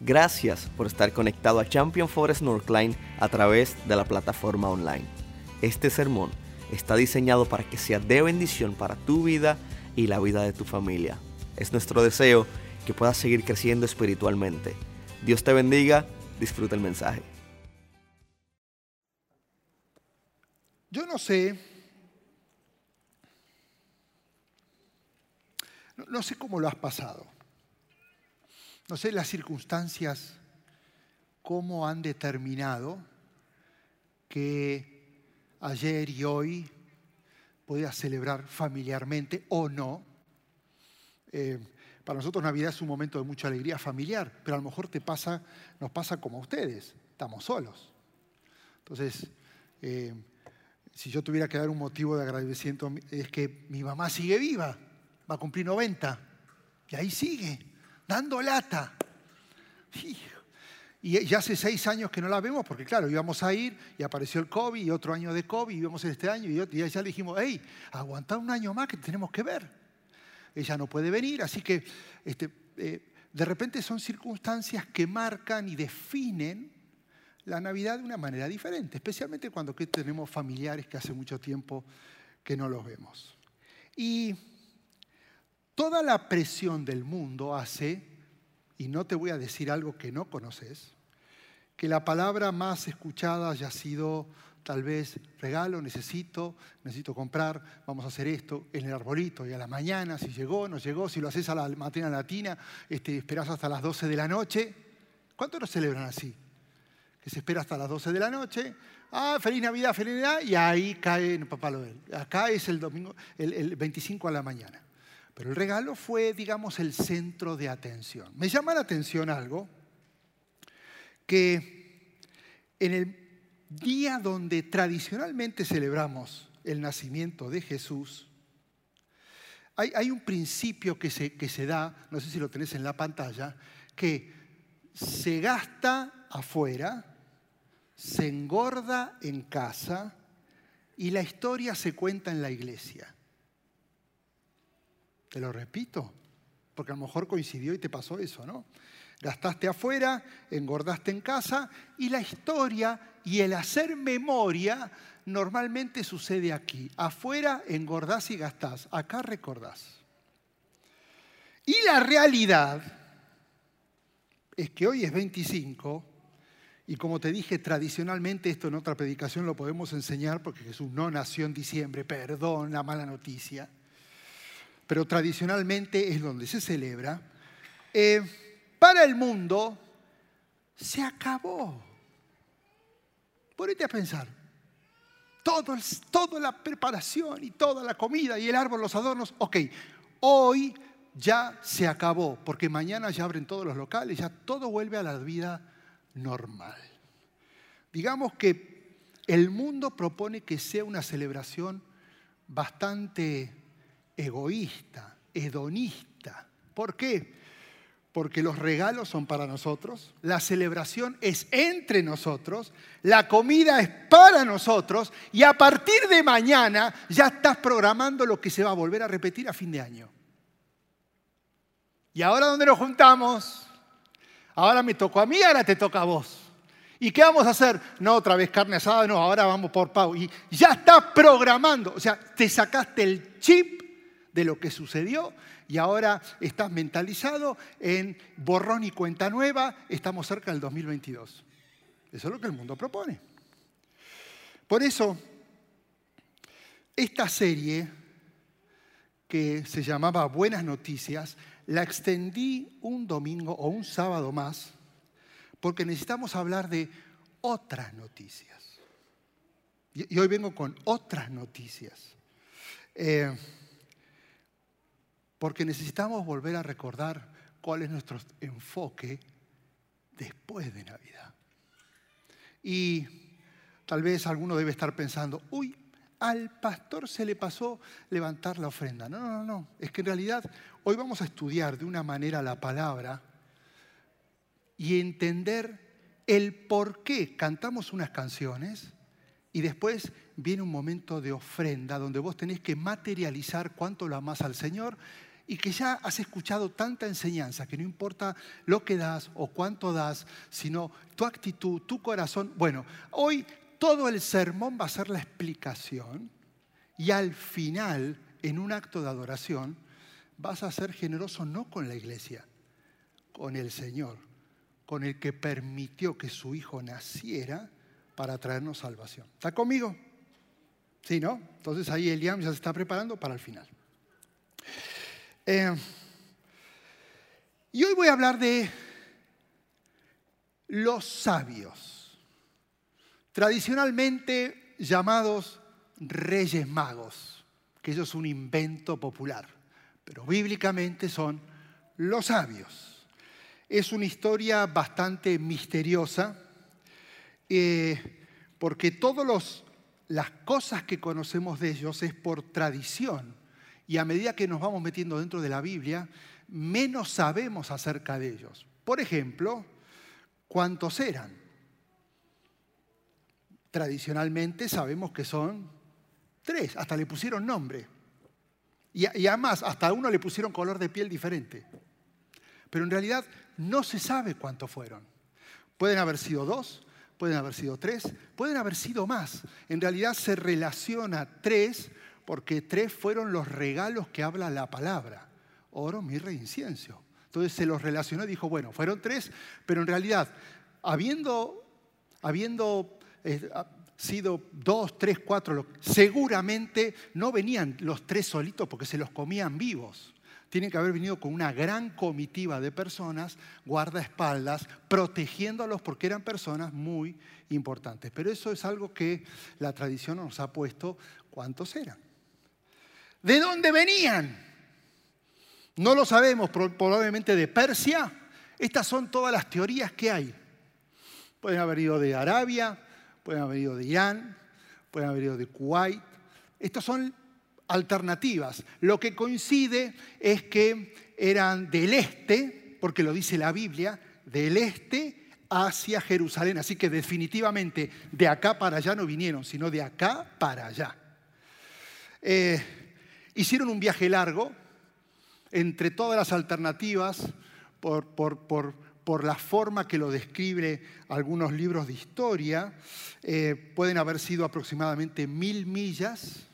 Gracias por estar conectado a Champion Forest Northline a través de la plataforma online. Este sermón está diseñado para que sea de bendición para tu vida y la vida de tu familia. Es nuestro deseo que puedas seguir creciendo espiritualmente. Dios te bendiga, disfruta el mensaje. Yo no sé, no, sé cómo lo has pasado. No sé las circunstancias, cómo han determinado que ayer y hoy podías celebrar familiarmente o no. Eh, para nosotros Navidad es un momento de mucha alegría familiar, pero a lo mejor te pasa, nos pasa como a ustedes, estamos solos. Entonces, eh, si yo tuviera que dar un motivo de agradecimiento, es que mi mamá sigue viva, va a cumplir 90, y ahí sigue dando lata. Y ya hace seis años que no la vemos porque, claro, íbamos a ir y apareció el COVID y otro año de COVID y íbamos este año y ya le dijimos, hey, aguanta un año más que tenemos que ver. Ella no puede venir, así que este, eh, de repente son circunstancias que marcan y definen la Navidad de una manera diferente, especialmente cuando tenemos familiares que hace mucho tiempo que no los vemos. Y Toda la presión del mundo hace, y no te voy a decir algo que no conoces, que la palabra más escuchada haya sido tal vez regalo, necesito, necesito comprar, vamos a hacer esto en el arbolito y a la mañana, si llegó, no llegó, si lo haces a la matina latina, este, esperas hasta las 12 de la noche. ¿Cuántos lo celebran así? Que se espera hasta las 12 de la noche, ah, feliz Navidad, feliz Navidad, y ahí cae Papá Noel. Acá es el domingo, el 25 a la mañana. Pero el regalo fue, digamos, el centro de atención. Me llama la atención algo, que en el día donde tradicionalmente celebramos el nacimiento de Jesús, hay, un principio que se, que se da, no sé si lo tenés en la pantalla, que se gasta afuera, se engorda en casa y la historia se cuenta en la iglesia. Te lo repito, porque a lo mejor coincidió y te pasó eso, ¿no? Gastaste afuera, engordaste en casa y la historia y el hacer memoria normalmente sucede aquí. Afuera engordás y gastás, acá recordás. Y la realidad es que hoy es 25 y como te dije tradicionalmente, esto en otra predicación lo podemos enseñar porque Jesús no nació en diciembre, perdón la mala noticia pero tradicionalmente es donde se celebra, eh, para el mundo se acabó. Ponete a pensar. Todo, toda la preparación y toda la comida y el árbol, los adornos, ok, hoy ya se acabó, porque mañana ya abren todos los locales, ya todo vuelve a la vida normal. Digamos que el mundo propone que sea una celebración bastante egoísta, hedonista. ¿Por qué? Porque los regalos son para nosotros, la celebración es entre nosotros, la comida es para nosotros y a partir de mañana ya estás programando lo que se va a volver a repetir a fin de año. ¿Y ahora dónde nos juntamos? Ahora me tocó a mí, ahora te toca a vos. ¿Y qué vamos a hacer? No, otra vez carne asada, no, ahora vamos por Pau. Y ya estás programando, o sea, te sacaste el chip de lo que sucedió y ahora estás mentalizado en borrón y cuenta nueva, estamos cerca del 2022. Eso es lo que el mundo propone. Por eso, esta serie que se llamaba Buenas Noticias, la extendí un domingo o un sábado más, porque necesitamos hablar de otras noticias. Y hoy vengo con otras noticias. Eh, porque necesitamos volver a recordar cuál es nuestro enfoque después de Navidad. Y tal vez alguno debe estar pensando, uy, al pastor se le pasó levantar la ofrenda. No, no, no. Es que en realidad hoy vamos a estudiar de una manera la palabra y entender el por qué cantamos unas canciones y después viene un momento de ofrenda donde vos tenés que materializar cuánto lo amás al Señor y que ya has escuchado tanta enseñanza que no importa lo que das o cuánto das, sino tu actitud, tu corazón. Bueno, hoy todo el sermón va a ser la explicación y al final, en un acto de adoración, vas a ser generoso no con la iglesia, con el Señor, con el que permitió que su Hijo naciera para traernos salvación. ¿Está conmigo? Sí, ¿no? Entonces ahí Eliam ya se está preparando para el final. Eh, y hoy voy a hablar de los sabios, tradicionalmente llamados reyes magos, que eso es un invento popular, pero bíblicamente son los sabios. Es una historia bastante misteriosa, eh, porque todas las cosas que conocemos de ellos es por tradición y a medida que nos vamos metiendo dentro de la Biblia, menos sabemos acerca de ellos. Por ejemplo, ¿cuántos eran? Tradicionalmente sabemos que son tres, hasta le pusieron nombre. Y, y además, hasta a uno le pusieron color de piel diferente. Pero en realidad no se sabe cuántos fueron. Pueden haber sido dos, pueden haber sido tres, pueden haber sido más. En realidad se relaciona tres porque tres fueron los regalos que habla la palabra, oro, mirra e incienso. Entonces se los relacionó y dijo, bueno, fueron tres, pero en realidad, habiendo, habiendo eh, sido dos, tres, cuatro, seguramente no venían los tres solitos porque se los comían vivos. Tienen que haber venido con una gran comitiva de personas, guardaespaldas, protegiéndolos porque eran personas muy importantes. Pero eso es algo que la tradición nos ha puesto cuántos eran. ¿De dónde venían? No lo sabemos, probablemente de Persia. Estas son todas las teorías que hay. Pueden haber ido de Arabia, pueden haber ido de Irán, pueden haber ido de Kuwait. Estas son alternativas. Lo que coincide es que eran del este, porque lo dice la Biblia, del este hacia Jerusalén. Así que definitivamente de acá para allá no vinieron, sino de acá para allá. Eh, Hicieron un viaje largo entre todas las alternativas por, por, la forma que lo describe algunos libros de historia. Eh, pueden haber sido aproximadamente mil millas,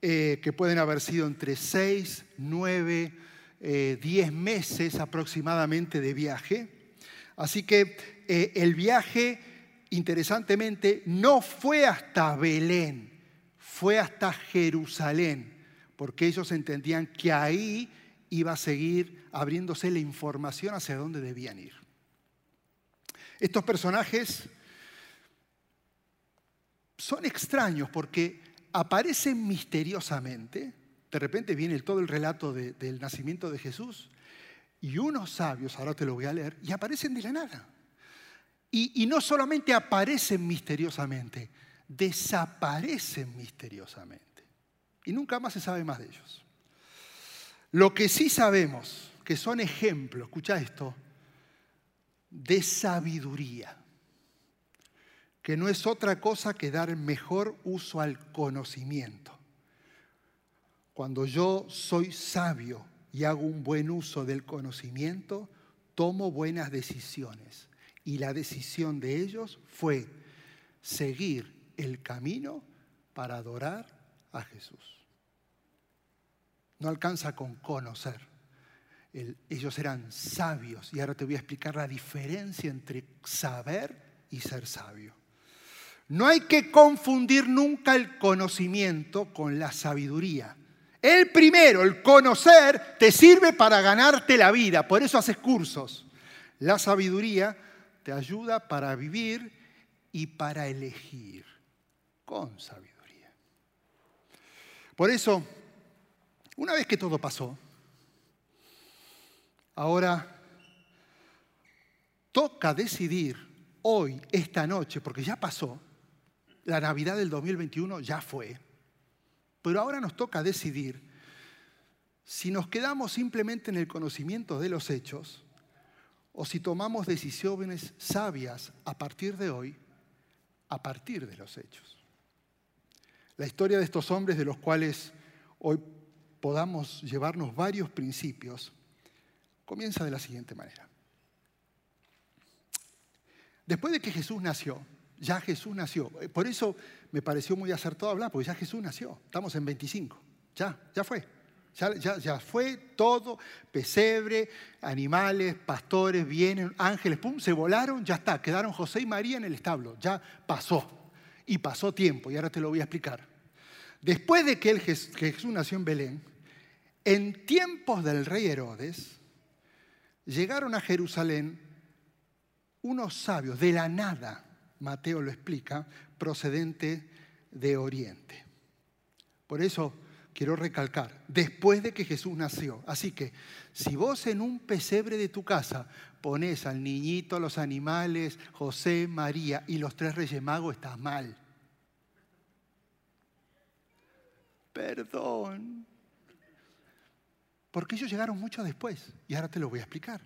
eh, que pueden haber sido entre seis, nueve, eh, diez meses aproximadamente de viaje. Así que el viaje, interesantemente, no fue hasta Belén, fue hasta Jerusalén porque ellos entendían que ahí iba a seguir abriéndose la información hacia dónde debían ir. Estos personajes son extraños porque aparecen misteriosamente, de repente viene todo el relato del nacimiento de Jesús, y unos sabios, ahora te lo voy a leer, y aparecen de la nada. y no solamente aparecen misteriosamente, desaparecen misteriosamente y nunca más se sabe más de ellos. Lo que sí sabemos, que son ejemplos, escucha esto, de sabiduría, que no es otra cosa que dar mejor uso al conocimiento. Cuando yo soy sabio y hago un buen uso del conocimiento, tomo buenas decisiones. Y la decisión de ellos fue seguir el camino para adorar a Jesús. No alcanza con conocer. ellos eran sabios y ahora te voy a explicar la diferencia entre saber y ser sabio. No hay que confundir nunca el conocimiento con la sabiduría. El primero, el conocer, te sirve para ganarte la vida, por eso haces cursos. La sabiduría te ayuda para vivir y para elegir con sabiduría. Por eso una vez que todo pasó, ahora toca decidir hoy, esta noche, porque ya pasó, la Navidad del 2021 ya fue, pero ahora nos toca decidir si nos quedamos simplemente en el conocimiento de los hechos o si tomamos decisiones sabias a partir de hoy, a partir de los hechos. La historia de estos hombres de los cuales hoy podamos llevarnos varios principios, comienza de la siguiente manera. Después de que Jesús nació, ya Jesús nació, eh, por eso me pareció muy acertado hablar, porque ya Jesús nació, estamos en 25, ya, ya fue. Ya, ya, fue todo, pesebre, animales, pastores, vienen, ángeles, pum, se volaron, ya está, quedaron José y María en el establo, ya pasó. Y pasó tiempo, y ahora te lo voy a explicar. Después de que, que Jesús nació en Belén, en tiempos del rey Herodes, llegaron a Jerusalén unos sabios de la nada, Mateo lo explica, procedente de Oriente. Por eso quiero recalcar, después de que Jesús nació. Así que si vos en un pesebre de tu casa pones al niñito, los animales, José, María y los tres reyes magos, estás mal. Perdón. Porque ellos llegaron mucho después y ahora te lo voy a explicar.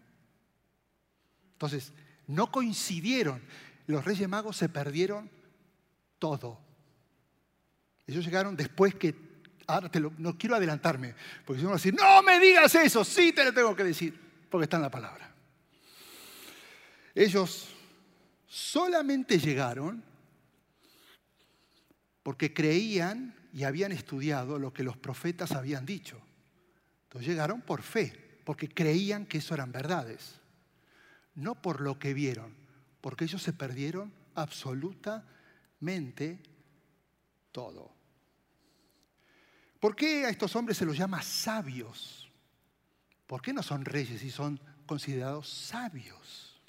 Entonces, no coincidieron. Los reyes magos se perdieron todo. Ellos llegaron después que ahora no quiero adelantarme, porque si a decir, no me digas eso, sí te lo tengo que decir, porque está en la palabra. Ellos solamente llegaron porque creían y habían estudiado lo que los profetas habían dicho. Entonces llegaron por fe, porque creían que eso eran verdades, no por lo que vieron, porque ellos se perdieron absolutamente todo. ¿Por qué a estos hombres se los llama sabios? ¿Por qué no son reyes y son considerados sabios?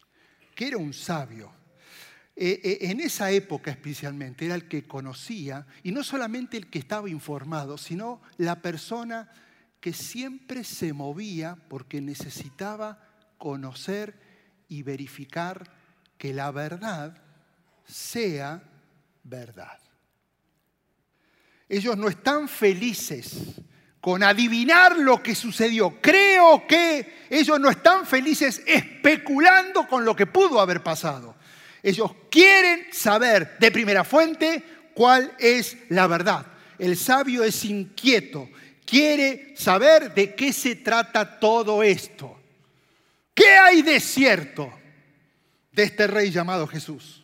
¿Qué era un sabio? Eh, eh, en esa época especialmente era el que conocía, y no solamente el que estaba informado, sino la persona que siempre se movía porque necesitaba conocer y verificar que la verdad sea verdad. Ellos no están felices con adivinar lo que sucedió. Creo que ellos no están felices especulando con lo que pudo haber pasado. Ellos quieren saber de primera fuente cuál es la verdad. El sabio es inquieto, quiere saber de qué se trata todo esto. ¿Qué hay de cierto de este rey llamado Jesús?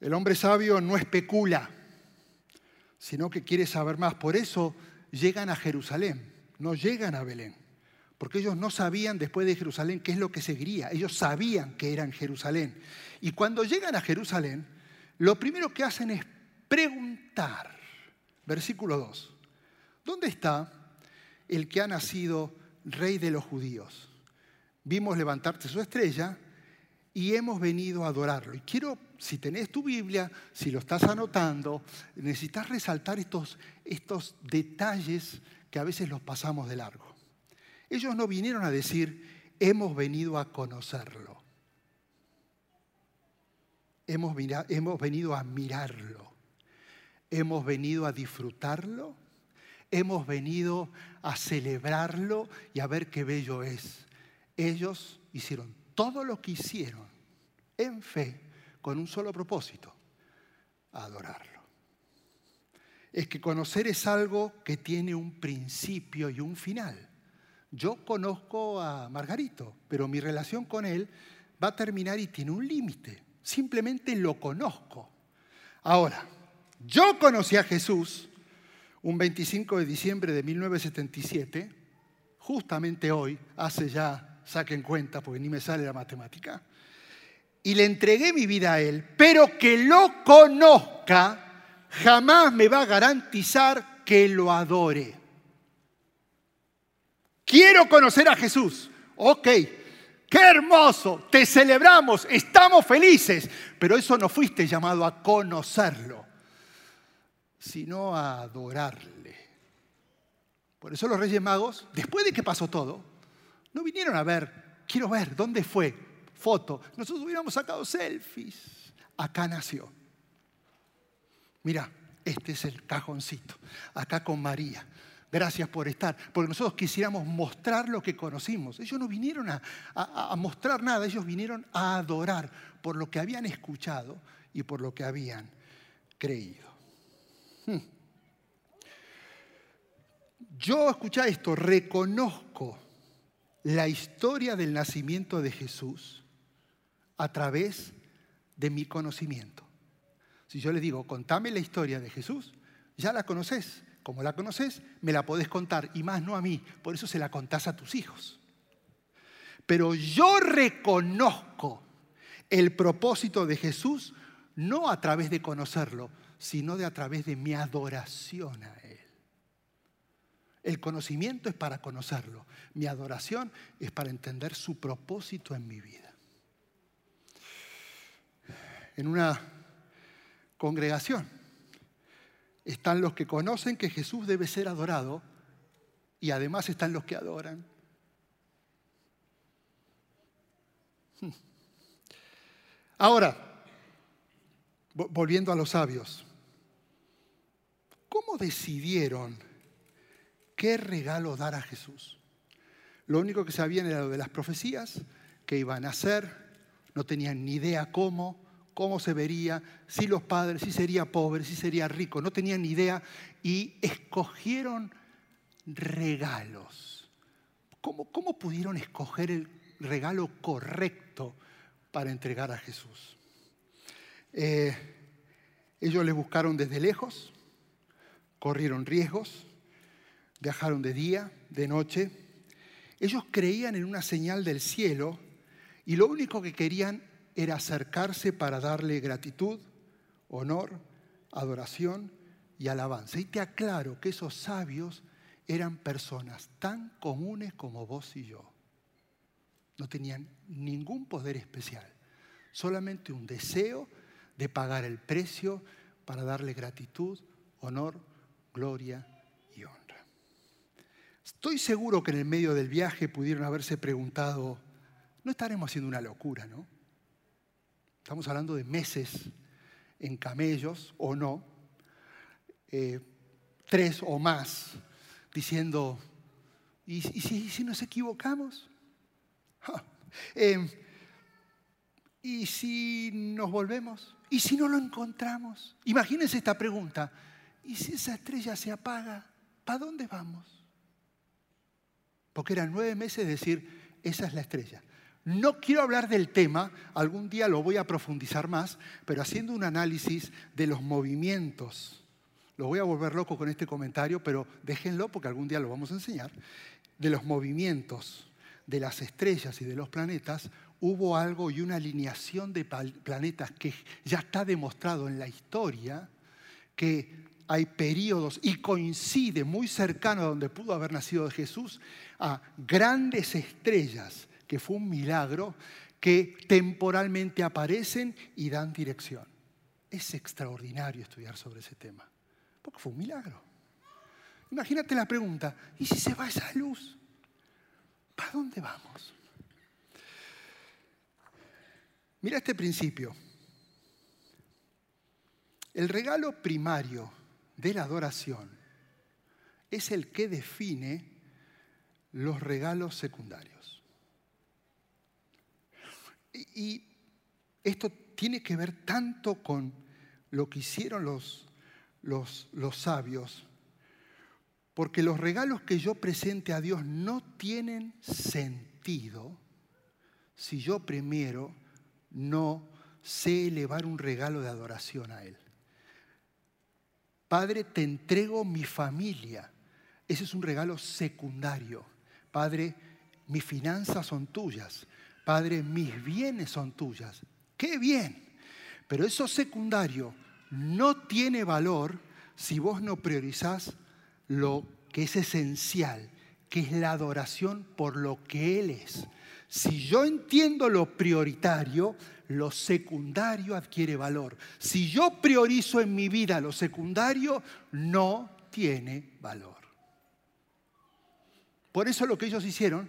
El hombre sabio no especula, sino que quiere saber más. Por eso llegan a Jerusalén, no llegan a Belén, porque ellos no sabían después de Jerusalén qué es lo que seguiría, ellos sabían que era en Jerusalén. Y cuando llegan a Jerusalén, lo primero que hacen es preguntar, versículo 2, ¿dónde está el que ha nacido rey de los judíos? Vimos levantarse su estrella y hemos venido a adorarlo. Y quiero si tenés tu Biblia, si lo estás anotando, necesitas resaltar estos, estos detalles que a veces los pasamos de largo. Ellos no vinieron a decir, hemos venido a conocerlo. Hemos, venido a mirarlo. Hemos venido a disfrutarlo. Hemos venido a celebrarlo y a ver qué bello es. Ellos hicieron todo lo que hicieron en fe con un solo propósito, adorarlo. Es que conocer es algo que tiene un principio y un final. Yo conozco a Margarito, pero mi relación con él va a terminar y tiene un límite. Simplemente lo conozco. Ahora, yo conocí a Jesús un 25 de diciembre de 1977, justamente hoy, hace ya, saquen cuenta porque ni me sale la matemática, y le entregué mi vida a Él, pero que lo conozca, jamás me va a garantizar que lo adore. Quiero conocer a Jesús. Ok, qué hermoso, te celebramos, estamos felices, pero eso no fuiste llamado a conocerlo, sino a adorarle. Por eso los Reyes Magos, después de que pasó todo, no vinieron a ver, quiero ver, ¿dónde fue? foto. Nosotros hubiéramos sacado selfies. Acá nació. Mira, este es el cajoncito. Acá con María. Gracias por estar. Porque nosotros quisiéramos mostrar lo que conocimos. Ellos no vinieron a, mostrar nada, ellos vinieron a adorar por lo que habían escuchado y por lo que habían creído. Hmm. Yo, escucha esto, reconozco la historia del nacimiento de Jesús a través de mi conocimiento. Si yo le digo, contame la historia de Jesús, ya la conoces. Como la conoces, me la podés contar, y más no a mí, por eso se la contás a tus hijos. Pero yo reconozco el propósito de Jesús no a través de conocerlo, sino de a través de mi adoración a Él. El conocimiento es para conocerlo. Mi adoración es para entender su propósito en mi vida. En una congregación están los que conocen que Jesús debe ser adorado y además están los que adoran. Hmm. Ahora, volviendo a los sabios, ¿cómo decidieron qué regalo dar a Jesús. Lo único que sabían era lo de las profecías, que iban a hacer, no tenían ni idea cómo, cómo se vería, si los padres, si sería pobre, si sería rico, no tenían ni idea y escogieron regalos. ¿Cómo, cómo pudieron escoger el regalo correcto para entregar a Jesús? Eh, ellos le buscaron desde lejos, corrieron riesgos, Viajaron de día, de noche. Ellos creían en una señal del cielo y lo único que querían era acercarse para darle gratitud, honor, adoración y alabanza. Y te aclaro que esos sabios eran personas tan comunes como vos y yo. No tenían ningún poder especial, solamente un deseo de pagar el precio para darle gratitud, honor, gloria Estoy seguro que en el medio del viaje pudieron haberse preguntado, no estaremos haciendo una locura, ¿no? Estamos hablando de meses en camellos o no, eh, tres o más, diciendo, ¿y, si, nos equivocamos? Em, ¿Y si nos volvemos? ¿Y si no lo encontramos? Imagínense esta pregunta. ¿Y si esa estrella se apaga? ¿Para dónde vamos? porque eran nueve meses de decir, esa es la estrella. No quiero hablar del tema, algún día lo voy a profundizar más, pero haciendo un análisis de los movimientos, lo voy a volver loco con este comentario, pero déjenlo porque algún día lo vamos a enseñar, de los movimientos de las estrellas y de los planetas, hubo algo y una alineación de planetas que ya está demostrado en la historia que hay periodos y coincide muy cercano a donde pudo haber nacido Jesús a grandes estrellas, que fue un milagro, que temporalmente aparecen y dan dirección. Es extraordinario estudiar sobre ese tema, porque fue un milagro. Imagínate la pregunta, ¿y si se va esa luz? ¿Para dónde vamos? Mira este principio. El regalo primario de la adoración es el que define los regalos secundarios. Y esto tiene que ver tanto con lo que hicieron los, los, sabios, porque los regalos que yo presente a Dios no tienen sentido si yo primero no sé elevar un regalo de adoración a Él. Padre, te entrego mi familia. Ese es un regalo secundario. Padre, mis finanzas son tuyas. Padre, mis bienes son tuyas. Qué bien. Pero eso secundario no tiene valor si vos no priorizás lo que es esencial, que es la adoración por lo que Él es. Si yo entiendo lo prioritario, lo secundario adquiere valor. Si yo priorizo en mi vida lo secundario, no tiene valor. Por eso lo que ellos hicieron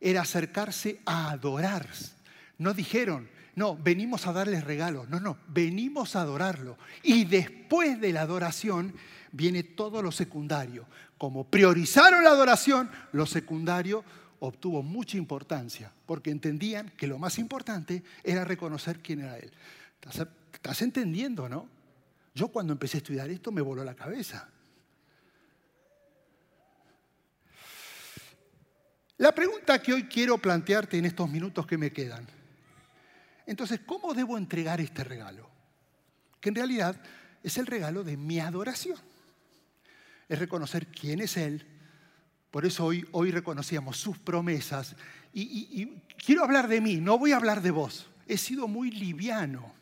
era acercarse a adorar. No dijeron, no, venimos a darles regalos. No, no, venimos a adorarlo. Y después de la adoración viene todo lo secundario. Como priorizaron la adoración, lo secundario obtuvo mucha importancia, porque entendían que lo más importante era reconocer quién era Él. ¿Estás, entendiendo, no? Yo cuando empecé a estudiar esto me voló la cabeza. La pregunta que hoy quiero plantearte en estos minutos que me quedan. Entonces, ¿cómo debo entregar este regalo? Que en realidad es el regalo de mi adoración. Es reconocer quién es Él. Por eso hoy, hoy reconocíamos sus promesas. Y, y quiero hablar de mí, no voy a hablar de vos. He sido muy liviano.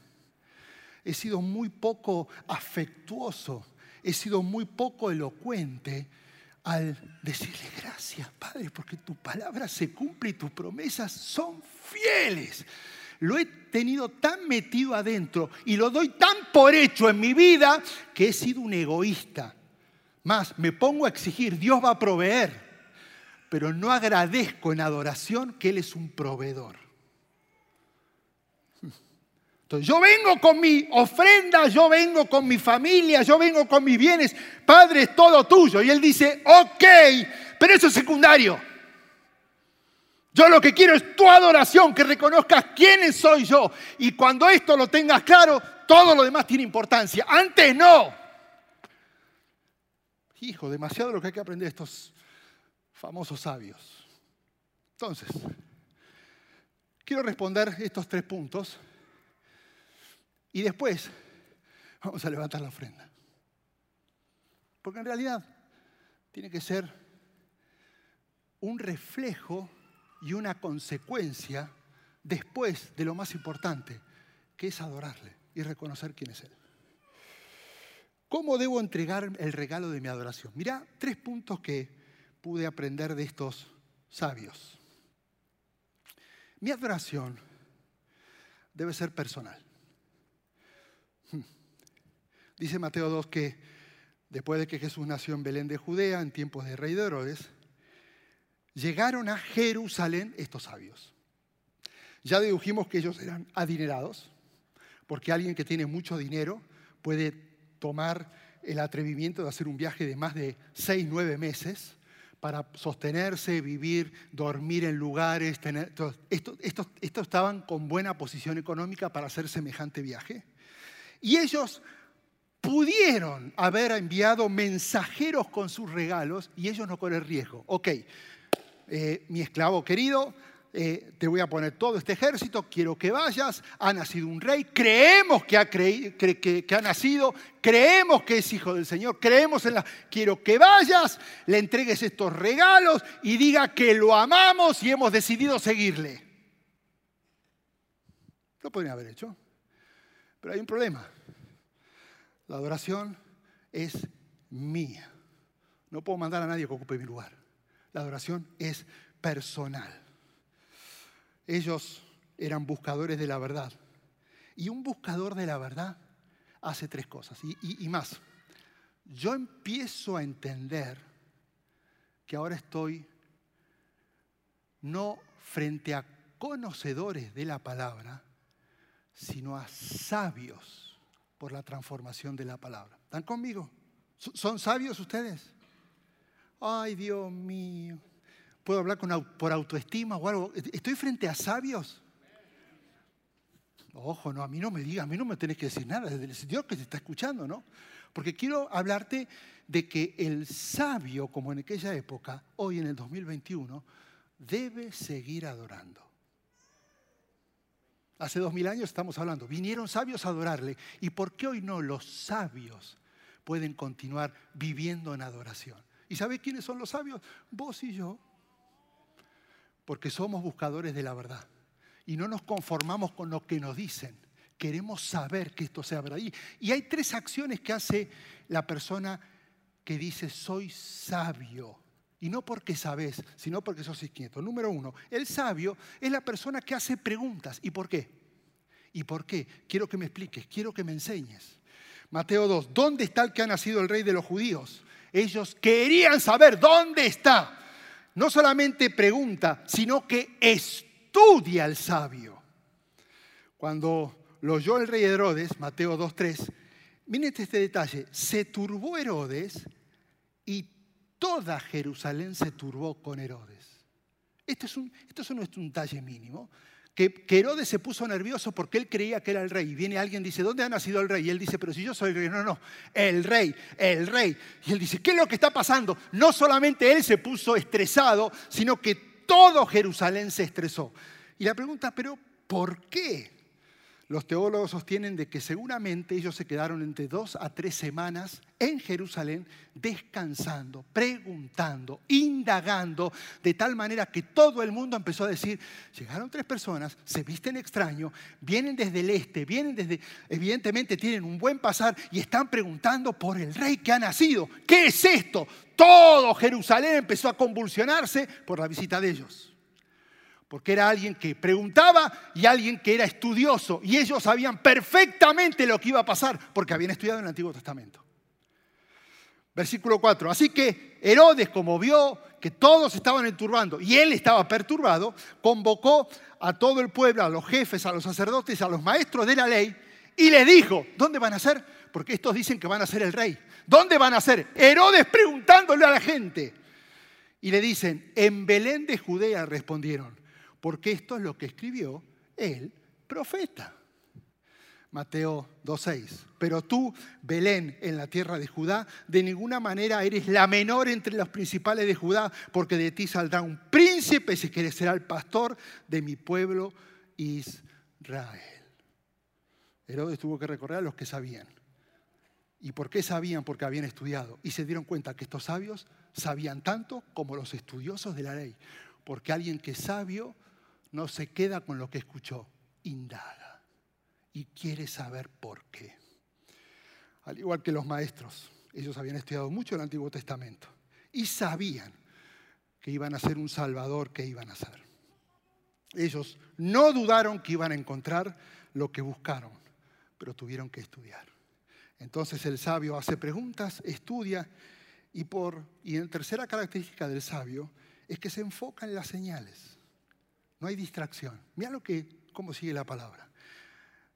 He sido muy poco afectuoso. He sido muy poco elocuente al decirle gracias, Padre, porque tu palabra se cumple y tus promesas son fieles. Lo he tenido tan metido adentro y lo doy tan por hecho en mi vida que he sido un egoísta. Más, me pongo a exigir, Dios va a proveer, pero no agradezco en adoración que Él es un proveedor. Entonces, yo vengo con mi ofrenda, yo vengo con mi familia, yo vengo con mis bienes. Padre, es todo tuyo. Y él dice, ok, pero eso es secundario. Yo lo que quiero es tu adoración, que reconozcas quién soy yo. Y cuando esto lo tengas claro, todo lo demás tiene importancia. Antes no. Hijo, demasiado lo que hay que aprender de estos famosos sabios. Entonces, quiero responder estos tres puntos y después vamos a levantar la ofrenda. Porque en realidad tiene que ser un reflejo y una consecuencia después de lo más importante, que es adorarle y reconocer quién es Él. ¿Cómo debo entregar el regalo de mi adoración? Mirá, tres puntos que pude aprender de estos sabios. Mi adoración debe ser personal. Dice Mateo 2 que después de que Jesús nació en Belén de Judea, en tiempos de rey de Herodes, llegaron a Jerusalén estos sabios. Ya dedujimos que ellos eran adinerados, porque alguien que tiene mucho dinero puede tomar el atrevimiento de hacer un viaje de más de seis, nueve meses para sostenerse, vivir, dormir en lugares. Tener, estos, estos estaban con buena posición económica para hacer semejante viaje. Y ellos pudieron haber enviado mensajeros con sus regalos y ellos no corren riesgo. Ok, eh, mi esclavo querido, eh, te voy a poner todo este ejército, quiero que vayas, ha nacido un rey, creemos que ha, ha nacido, creemos que es hijo del Señor, creemos en la... Quiero que vayas, le entregues estos regalos y diga que lo amamos y hemos decidido seguirle. Lo podrían haber hecho, pero hay un problema. La adoración es mía. No puedo mandar a nadie que ocupe mi lugar. La adoración es personal. Ellos eran buscadores de la verdad. Y un buscador de la verdad hace tres cosas. Y, más, yo empiezo a entender que ahora estoy no frente a conocedores de la palabra, sino a sabios por la transformación de la palabra. ¿Están conmigo? ¿Son sabios ustedes? Ay, Dios mío. ¿Puedo hablar por autoestima o algo? ¿Estoy frente a sabios? Ojo, no, a mí no me digas, a mí no me tenés que decir nada, es el Dios que te está escuchando, ¿no? Porque quiero hablarte de que el sabio, como en aquella época, hoy en el 2021, debe seguir adorando. Hace dos mil años estamos hablando. Vinieron sabios a adorarle. ¿Y por qué hoy no los sabios pueden continuar viviendo en adoración? ¿Y sabe quiénes son los sabios? Vos y yo. Porque somos buscadores de la verdad. Y no nos conformamos con lo que nos dicen. Queremos saber que esto sea verdad. Y hay tres acciones que hace la persona que dice soy sabio. Y no porque sabes, sino porque sos inquieto. Número uno, el sabio es la persona que hace preguntas. ¿Y por qué? ¿Y por qué? Quiero que me expliques, quiero que me enseñes. Mateo 2, ¿dónde está el que ha nacido el rey de los judíos? Ellos querían saber dónde está. No solamente pregunta, sino que estudia al sabio. Cuando lo oyó el rey Herodes, Mateo 2.3, miren este detalle, se turbó Herodes toda Jerusalén se turbó con Herodes. Esto, es un, esto no es un talle mínimo. Que, Herodes se puso nervioso porque él creía que era el rey. Y viene alguien y dice, ¿dónde ha nacido el rey? Y él dice, pero si yo soy el rey. No, no, el rey, el rey. Y él dice, ¿qué es lo que está pasando? No solamente él se puso estresado, sino que todo Jerusalén se estresó. Y la pregunta, pero ¿por qué? Los teólogos sostienen de que seguramente ellos se quedaron entre dos a tres semanas en Jerusalén descansando, preguntando, indagando, de tal manera que todo el mundo empezó a decir, llegaron tres personas, se visten extraño, vienen desde el este, vienen desde, evidentemente tienen un buen pasar y están preguntando por el rey que ha nacido. ¿Qué es esto? Todo Jerusalén empezó a convulsionarse por la visita de ellos porque era alguien que preguntaba y alguien que era estudioso, y ellos sabían perfectamente lo que iba a pasar, porque habían estudiado en el Antiguo Testamento. Versículo 4. Así que Herodes, como vio que todos estaban enturbando y él estaba perturbado, convocó a todo el pueblo, a los jefes, a los sacerdotes, a los maestros de la ley, y les dijo, ¿dónde van a ser? Porque estos dicen que van a ser el rey. ¿Dónde van a ser? Herodes preguntándole a la gente. Y le dicen, en Belén de Judea respondieron porque esto es lo que escribió el profeta. Mateo 2.6. Pero tú, Belén, en la tierra de Judá, de ninguna manera eres la menor entre los principales de Judá, porque de ti saldrá un príncipe, si quieres será el pastor de mi pueblo Israel. Herodes tuvo que recorrer a los que sabían. ¿Y por qué sabían? Porque habían estudiado. Y se dieron cuenta que estos sabios sabían tanto como los estudiosos de la ley. Porque alguien que es sabio no se queda con lo que escuchó, indaga y quiere saber por qué. Al igual que los maestros, ellos habían estudiado mucho el Antiguo Testamento y sabían que iban a ser un Salvador, que iban a ser. Ellos no dudaron que iban a encontrar lo que buscaron, pero tuvieron que estudiar. Entonces el sabio hace preguntas, estudia y por y en tercera característica del sabio es que se enfoca en las señales. No hay distracción. Mira lo que, cómo sigue la palabra.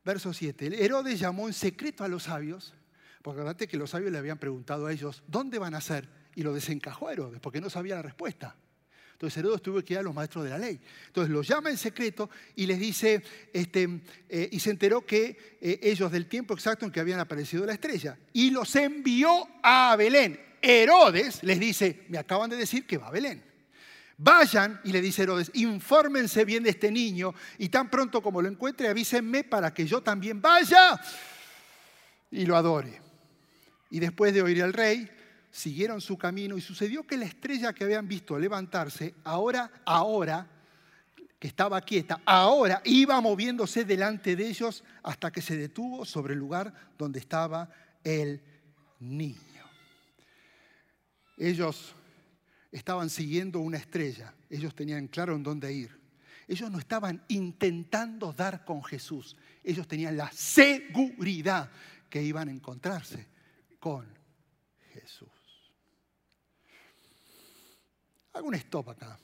Verso 7. Herodes llamó en secreto a los sabios, porque acuérdate que los sabios le habían preguntado a ellos, ¿dónde van a ser? Y lo desencajó a Herodes, porque no sabía la respuesta. Entonces Herodes tuvo que ir a los maestros de la ley. Entonces los llama en secreto y les dice, este, eh, y se enteró que eh, ellos del tiempo exacto en que habían aparecido la estrella. Y los envió a Belén. Herodes les dice, me acaban de decir que va a Belén. Vayan, y le dice Herodes, infórmense bien de este niño y tan pronto como lo encuentre avísenme para que yo también vaya y lo adore. Y después de oír al rey, siguieron su camino y sucedió que la estrella que habían visto levantarse, ahora, ahora, que estaba quieta, ahora iba moviéndose delante de ellos hasta que se detuvo sobre el lugar donde estaba el niño. Ellos estaban siguiendo una estrella. Ellos tenían claro en dónde ir. Ellos no estaban intentando dar con Jesús. Ellos tenían la seguridad que iban a encontrarse con Jesús. Hago un stop acá.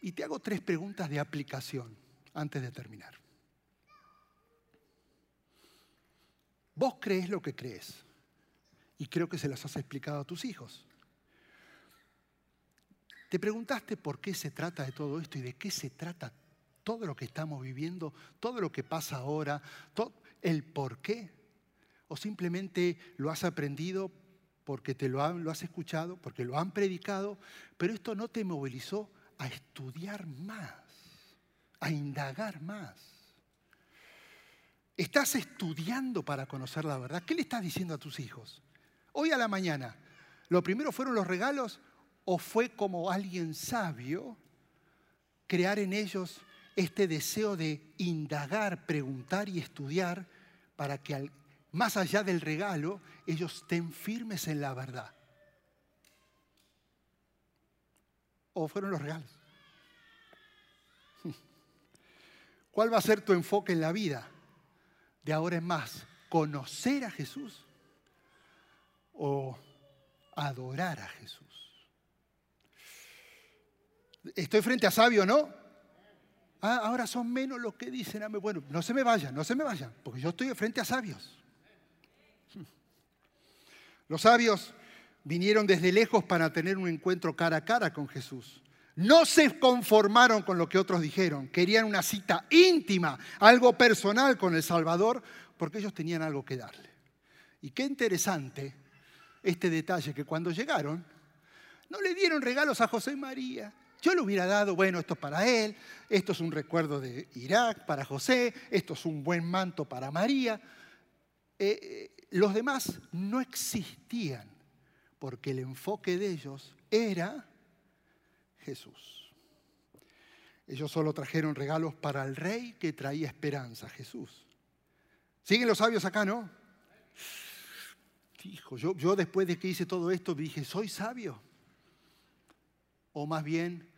Y te hago tres preguntas de aplicación antes de terminar. Vos crees lo que crees. Y creo que se las has explicado a tus hijos. ¿Te preguntaste por qué se trata de todo esto y de qué se trata todo lo que estamos viviendo, todo lo que pasa ahora, el por qué? ¿O simplemente lo has aprendido porque te lo, lo has escuchado, porque lo han predicado, pero esto no te movilizó a estudiar más, a indagar más? ¿Estás estudiando para conocer la verdad? ¿Qué le estás diciendo a tus hijos? Hoy a la mañana, lo primero fueron los regalos o fue como alguien sabio crear en ellos este deseo de indagar, preguntar y estudiar para que más allá del regalo ellos estén firmes en la verdad. ¿O fueron los regalos? ¿Cuál va a ser tu enfoque en la vida? De ahora en más, conocer a Jesús o adorar a Jesús. Estoy frente a sabio, ¿no? Ah, ahora son menos los que dicen, bueno, no se me vayan, no se me vayan, porque yo estoy frente a sabios. Los sabios vinieron desde lejos para tener un encuentro cara a cara con Jesús. No se conformaron con lo que otros dijeron, querían una cita íntima, algo personal con el Salvador, porque ellos tenían algo que darle. Y qué interesante este detalle, que cuando llegaron, No le dieron regalos a José y María. Yo le hubiera dado, bueno, esto es para él, esto es un recuerdo de Irak para José, esto es un buen manto para María. Eh, eh, los demás no existían porque el enfoque de ellos era Jesús. Ellos solo trajeron regalos para el rey que traía esperanza, Jesús. ¿Siguen los sabios acá, no? Hijo, yo, yo después de que hice todo esto dije, ¿soy sabio? O más bien,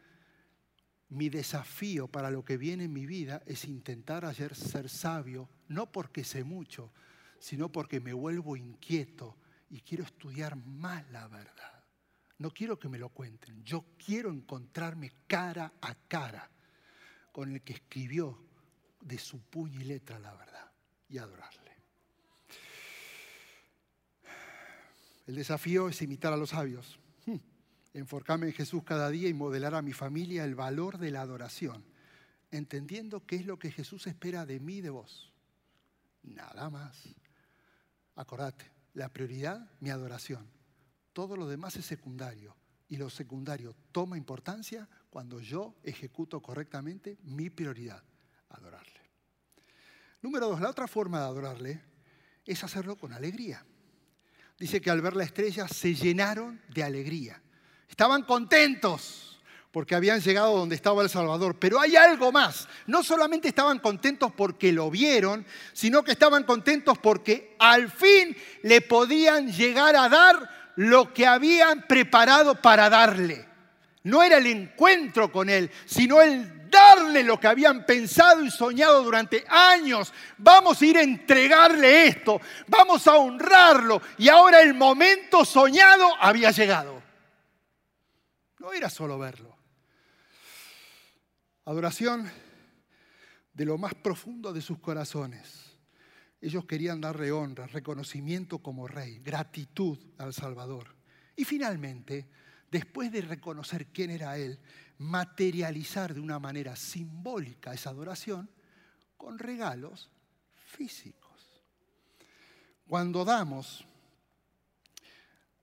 mi desafío para lo que viene en mi vida es intentar ayer ser sabio, no porque sé mucho, sino porque me vuelvo inquieto y quiero estudiar más la verdad. No quiero que me lo cuenten, yo quiero encontrarme cara a cara con el que escribió de su puño y letra la verdad y adorarle. El desafío es imitar a los sabios, enfocarme en Jesús cada día y modelar a mi familia el valor de la adoración, entendiendo qué es lo que Jesús espera de mí de vos. Nada más. Acordate, la prioridad, mi adoración. Todo lo demás es secundario. Y lo secundario toma importancia cuando yo ejecuto correctamente mi prioridad, adorarle. Número dos, la otra forma de adorarle es hacerlo con alegría. Dice que al ver la estrella se llenaron de alegría. Estaban contentos porque habían llegado donde estaba el Salvador. Pero hay algo más. No solamente estaban contentos porque lo vieron, sino que estaban contentos porque al fin le podían llegar a dar lo que habían preparado para darle. No era el encuentro con Él, sino el darle lo que habían pensado y soñado durante años. Vamos a ir a entregarle esto, vamos a honrarlo. Y ahora el momento soñado había llegado. No era solo verlo. Adoración de lo más profundo de sus corazones. Ellos querían darle honra, reconocimiento como rey, gratitud al Salvador. Y finalmente, después de reconocer quién era Él, materializar de una manera simbólica esa adoración con regalos físicos. Cuando damos,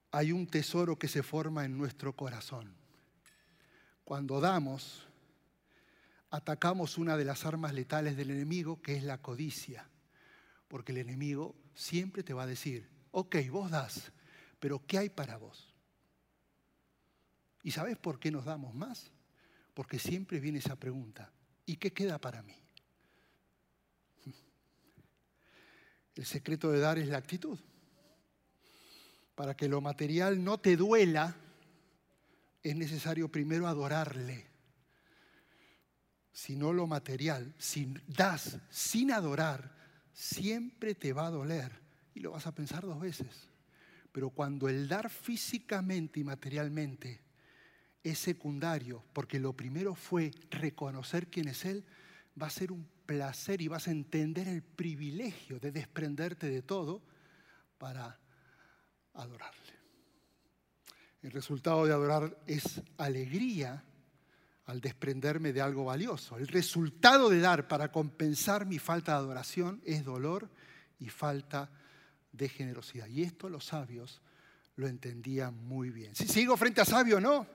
hay un tesoro que se forma en nuestro corazón. Cuando damos, atacamos una de las armas letales del enemigo, que es la codicia. Porque el enemigo siempre te va a decir, ok, vos das, pero ¿qué hay para vos? ¿Y sabes por qué nos damos más? Porque siempre viene esa pregunta, ¿y qué queda para mí? El secreto de dar es la actitud. Para que lo material no te duela, es necesario primero adorarle. Si no lo material, si das sin adorar, siempre te va a doler y lo vas a pensar dos veces. Pero cuando el dar físicamente y materialmente es secundario, porque lo primero fue reconocer quién es Él, va a ser un placer y vas a entender el privilegio de desprenderte de todo para adorarle. El resultado de adorar es alegría al desprenderme de algo valioso. El resultado de dar para compensar mi falta de adoración es dolor y falta de generosidad. Y esto los sabios lo entendían muy bien. Si sigo frente a sabio, ¿no?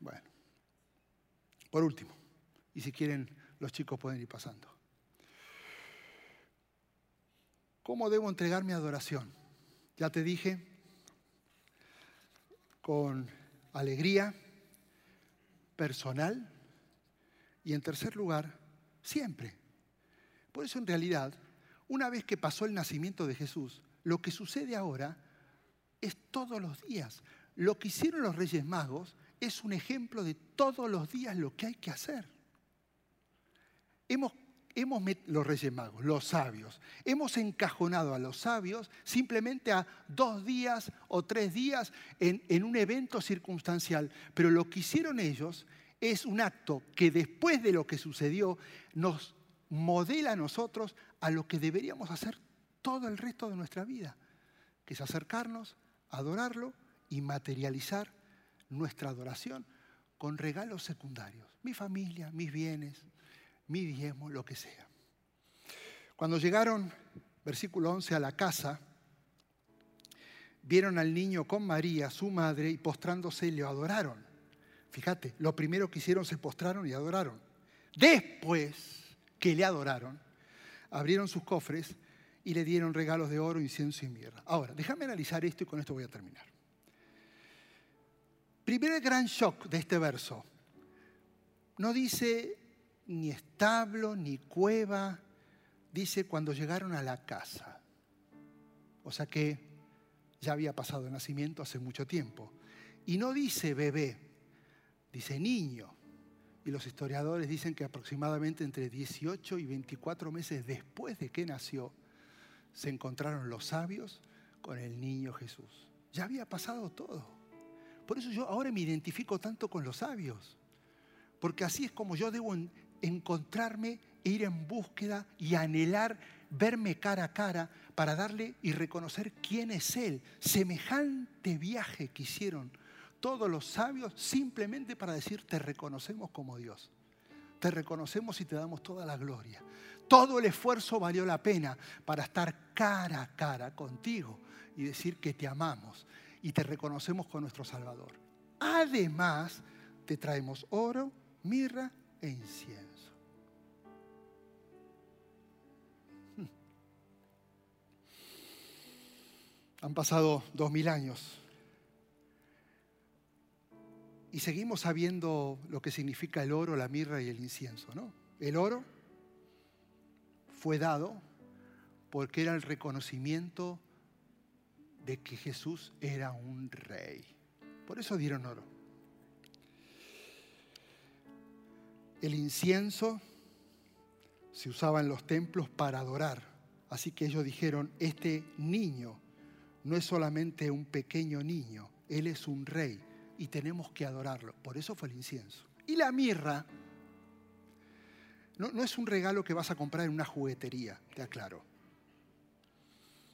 Bueno, por último, y si quieren, los chicos pueden ir pasando. ¿Cómo debo entregar mi adoración? Ya te dije, con alegría personal y en tercer lugar, siempre. Por eso en realidad, una vez que pasó el nacimiento de Jesús, lo que sucede ahora es todos los días. Lo que hicieron los Reyes Magos es un ejemplo de todos los días lo que hay que hacer. Hemos, hemos los Reyes Magos, los sabios, hemos encajonado a los sabios simplemente a dos días o tres días en, en un evento circunstancial. Pero lo que hicieron ellos es un acto que después de lo que sucedió nos modela a nosotros a lo que deberíamos hacer todo el resto de nuestra vida, que es acercarnos, adorarlo y materializar nuestra adoración con regalos secundarios, mi familia, mis bienes, mi diezmo, lo que sea. Cuando llegaron, versículo 11, a la casa, vieron al niño con María, su madre, y postrándose le adoraron. Fíjate, lo primero que hicieron se postraron y adoraron. Después que le adoraron, abrieron sus cofres y le dieron regalos de oro, incienso y mirra. Ahora, déjame analizar esto y con esto voy a terminar. Primer gran shock de este verso. No dice ni establo, ni cueva, dice cuando llegaron a la casa. O sea que ya había pasado el nacimiento hace mucho tiempo. Y no dice bebé, dice niño. Y los historiadores dicen que aproximadamente entre 18 y 24 meses después de que nació, se encontraron los sabios con el niño Jesús. Ya había pasado todo. Por eso yo ahora me identifico tanto con los sabios. Porque así es como yo debo encontrarme, e ir en búsqueda y anhelar verme cara a cara para darle y reconocer quién es Él. Semejante viaje que hicieron todos los sabios simplemente para decir, te reconocemos como Dios. Te reconocemos y te damos toda la gloria. Todo el esfuerzo valió la pena para estar cara a cara contigo y decir que te amamos y te reconocemos con nuestro Salvador. Además, te traemos oro, mirra e incienso. Han pasado dos mil años y seguimos sabiendo lo que significa el oro, la mirra y el incienso, ¿no? El oro fue dado porque era el reconocimiento de que Jesús era un rey. Por eso dieron oro. El incienso se usaba en los templos para adorar. Así que ellos dijeron, este niño no es solamente un pequeño niño, él es un rey y tenemos que adorarlo. Por eso fue el incienso. Y la mirra no, es un regalo que vas a comprar en una juguetería, te aclaro.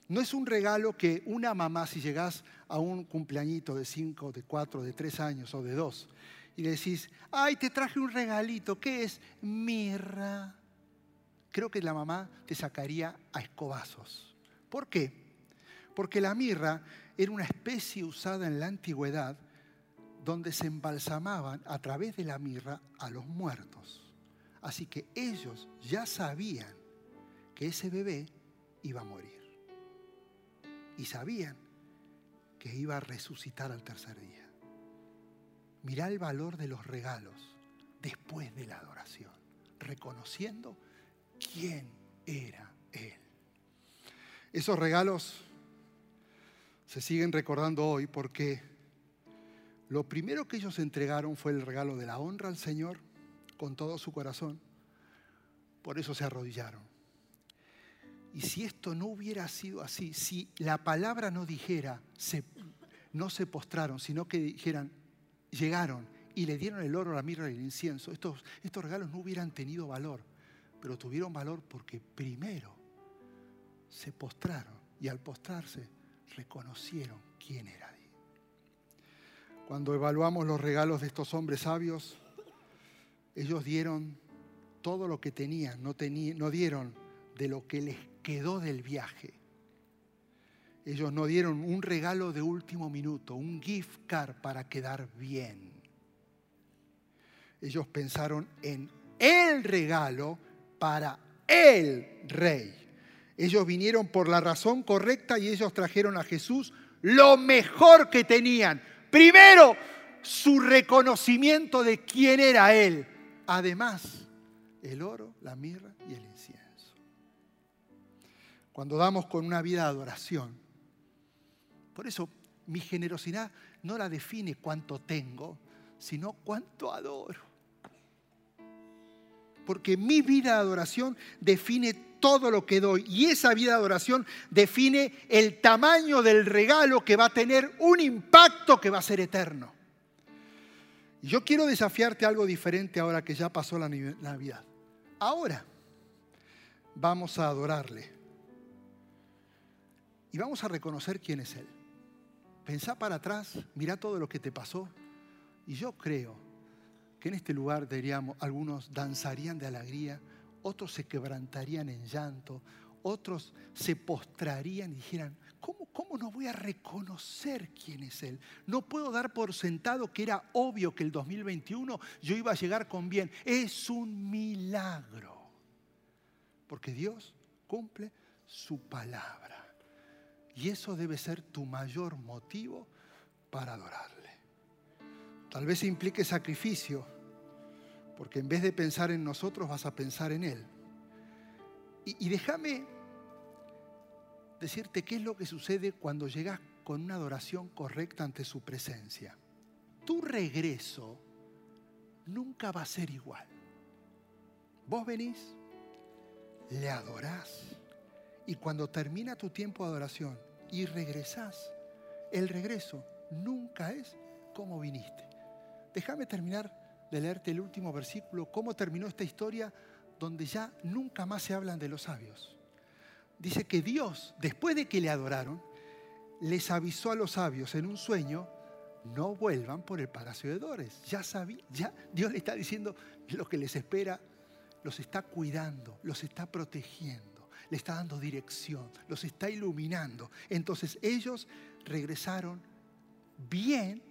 No es un regalo que una mamá, si llegás a un cumpleañito de cinco, de cuatro, de tres años o de dos, y le decís, ay, te traje un regalito, ¿qué es? Mirra. Creo que la mamá te sacaría a escobazos. ¿Por qué? Porque la mirra era una especie usada en la antigüedad donde se embalsamaban a través de la mirra a los muertos. Así que ellos ya sabían que ese bebé iba a morir. Y sabían que iba a resucitar al tercer día. Mirá el valor de los regalos después de la adoración, reconociendo quién era Él. Esos regalos se siguen recordando hoy porque lo primero que ellos entregaron fue el regalo de la honra al Señor con todo su corazón. Por eso se arrodillaron. Y si esto no hubiera sido así, si la palabra no dijera, no se postraron, sino que dijeran, llegaron y le dieron el oro, la mirra y el incienso, estos, estos regalos no hubieran tenido valor, pero tuvieron valor porque primero se postraron y al postrarse reconocieron quién era Dios. Cuando evaluamos los regalos de estos hombres sabios, ellos dieron todo lo que tenían, no, no dieron de lo que les quedó del viaje. Ellos no dieron un regalo de último minuto, un gift card para quedar bien. Ellos pensaron en el regalo para el rey. Ellos vinieron por la razón correcta y ellos trajeron a Jesús lo mejor que tenían. Primero, su reconocimiento de quién era Él además el oro, la mirra y el incienso. Cuando damos con una vida de adoración, por eso mi generosidad no la define cuánto tengo, sino cuánto adoro. Porque mi vida de adoración define todo lo que doy. Y esa vida de adoración define el tamaño del regalo que va a tener un impacto que va a ser eterno. Yo quiero desafiarte algo diferente ahora que ya pasó la Navidad. Ahora vamos a adorarle. Y vamos a reconocer quién es Él. Pensá para atrás, mira todo lo que te pasó. Y yo creo que en este lugar diríamos, algunos danzarían de alegría, otros se quebrantarían en llanto, otros se postrarían y dijeran, ¿cómo, ¿cómo no voy a reconocer quién es Él? No puedo dar por sentado que era obvio que el 2021 yo iba a llegar con bien. Es un milagro. Porque Dios cumple su palabra. Y eso debe ser tu mayor motivo para adorarle. Tal vez implique sacrificio, porque en vez de pensar en nosotros vas a pensar en Él. Y, déjame decirte qué es lo que sucede cuando llegas con una adoración correcta ante su presencia. Tu regreso nunca va a ser igual. Vos venís, le adorás, y cuando termina tu tiempo de adoración y regresás, el regreso nunca es como viniste. Déjame terminar de leerte el último versículo, cómo terminó esta historia donde ya nunca más se hablan de los sabios dice que Dios, después de que le adoraron, les avisó a los sabios en un sueño, no vuelvan por el palacio de Dores. Ya sabía, ya Dios le está diciendo lo que les espera, los está cuidando, los está protegiendo, le está dando dirección, los está iluminando. Entonces ellos regresaron bien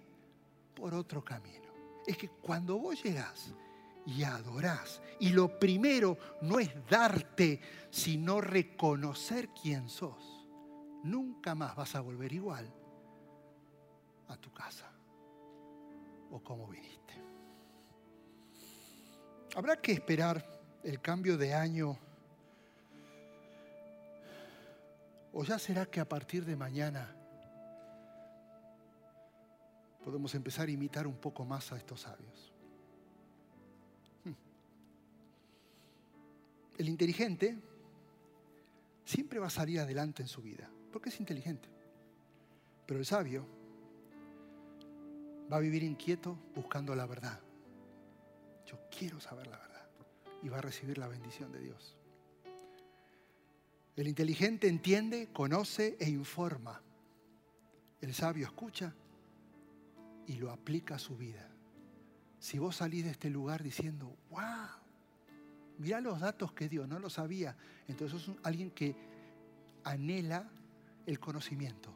por otro camino. Es que cuando vos llegás y adorás. Y lo primero no es darte, sino reconocer quién sos. Nunca más vas a volver igual a tu casa o como viniste. Habrá que esperar el cambio de año o ya será que a partir de mañana podemos empezar a imitar un poco más a estos sabios. El inteligente siempre va a salir adelante en su vida, porque es inteligente. Pero el sabio va a vivir inquieto buscando la verdad. Yo quiero saber la verdad y va a recibir la bendición de Dios. El inteligente entiende, conoce e informa. El sabio escucha y lo aplica a su vida. Si vos salís de este lugar diciendo, wow, Mirá los datos que dio, no lo sabía. Entonces es alguien que anhela el conocimiento.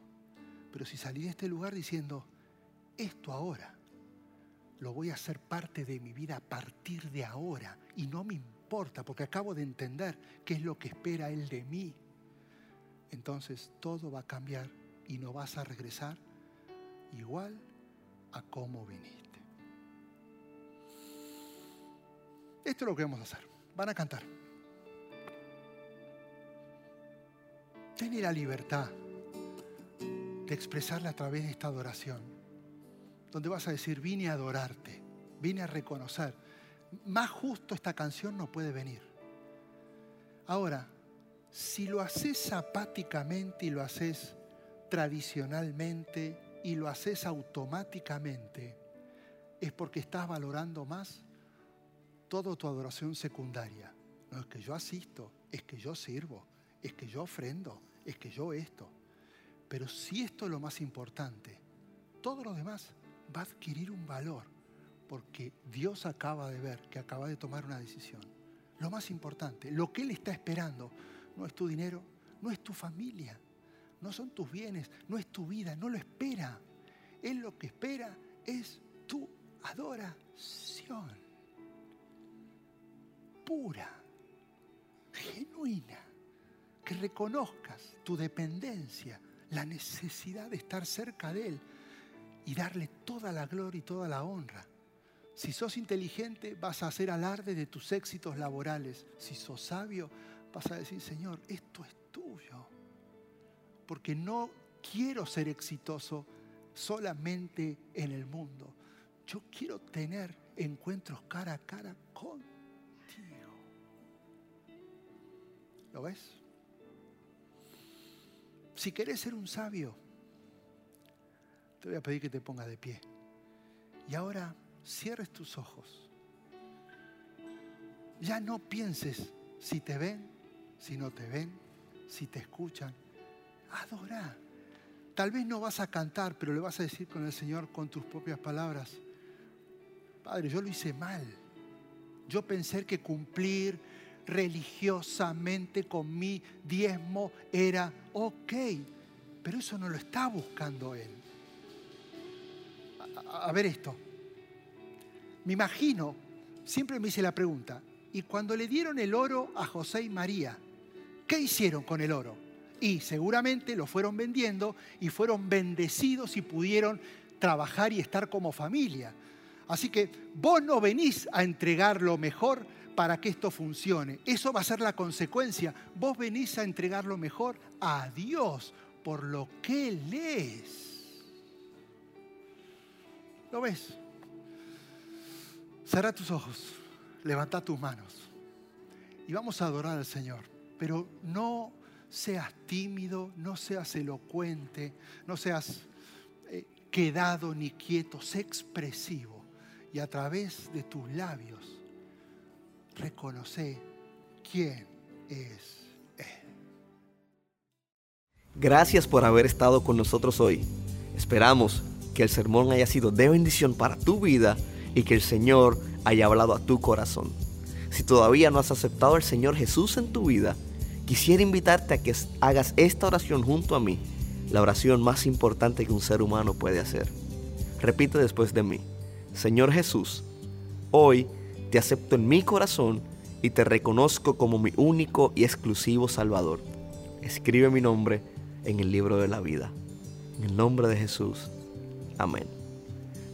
Pero si salí de este lugar diciendo, esto ahora lo voy a hacer parte de mi vida a partir de ahora y no me importa porque acabo de entender qué es lo que espera Él de mí, entonces todo va a cambiar y no vas a regresar igual a como viniste. Esto es lo que vamos a hacer van a cantar. Ten la libertad de expresarla a través de esta adoración, donde vas a decir, vine a adorarte, vine a reconocer. Más justo esta canción no puede venir. Ahora, si lo haces apáticamente y lo haces tradicionalmente y lo haces automáticamente, es porque estás valorando más toda tu adoración secundaria. No es que yo asisto, es que yo sirvo, es que yo ofrendo, es que yo esto. Pero si esto es lo más importante, todo lo demás va a adquirir un valor porque Dios acaba de ver que acaba de tomar una decisión. Lo más importante, lo que Él está esperando, no es tu dinero, no es tu familia, no son tus bienes, no es tu vida, no lo espera. Él lo que espera es tu adoración pura, genuina, que reconozcas tu dependencia, la necesidad de estar cerca de Él y darle toda la gloria y toda la honra. Si sos inteligente, vas a hacer alarde de tus éxitos laborales. Si sos sabio, vas a decir, Señor, esto es tuyo. Porque no quiero ser exitoso solamente en el mundo. Yo quiero tener encuentros cara a cara con ¿Lo ves? Si querés ser un sabio, te voy a pedir que te pongas de pie. Y ahora cierres tus ojos. Ya no pienses si te ven, si no te ven, si te escuchan. Adora. Tal vez no vas a cantar, pero le vas a decir con el Señor con tus propias palabras. Padre, yo lo hice mal. Yo pensé que cumplir religiosamente con mi diezmo era ok. pero eso no lo está buscando Él. A, ver esto. Me imagino, siempre me hice la pregunta, y cuando le dieron el oro a José y María, ¿qué hicieron con el oro? Y seguramente lo fueron vendiendo y fueron bendecidos y pudieron trabajar y estar como familia. Así que vos no venís a entregar lo mejor para que esto funcione. Eso va a ser la consecuencia. Vos venís a entregar lo mejor a Dios por lo que Él es. ¿Lo ves? Cerra tus ojos, levanta tus manos y vamos a adorar al Señor. Pero no seas tímido, no seas elocuente, no seas eh, quedado ni quieto, sé expresivo y a través de tus labios reconoce quién es Él. Gracias por haber estado con nosotros hoy. Esperamos que el sermón haya sido de bendición para tu vida y que el Señor haya hablado a tu corazón. Si todavía no has aceptado al Señor Jesús en tu vida, quisiera invitarte a que hagas esta oración junto a mí, la oración más importante que un ser humano puede hacer. Repite después de mí, Señor Jesús, hoy te acepto en mi corazón y te reconozco como mi único y exclusivo Salvador. Escribe mi nombre en el libro de la vida. En el nombre de Jesús. Amén.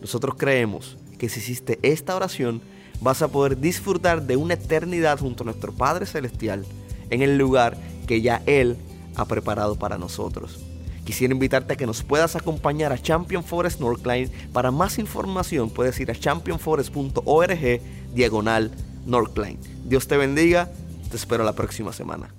Nosotros creemos que si hiciste esta oración, vas a poder disfrutar de una eternidad junto a nuestro Padre Celestial en el lugar que ya Él ha preparado para nosotros. Quisiera invitarte a que nos puedas acompañar a Champion Forest Northline. Para más información puedes ir a championforest.org diagonal Northline. Dios te bendiga, te espero la próxima semana.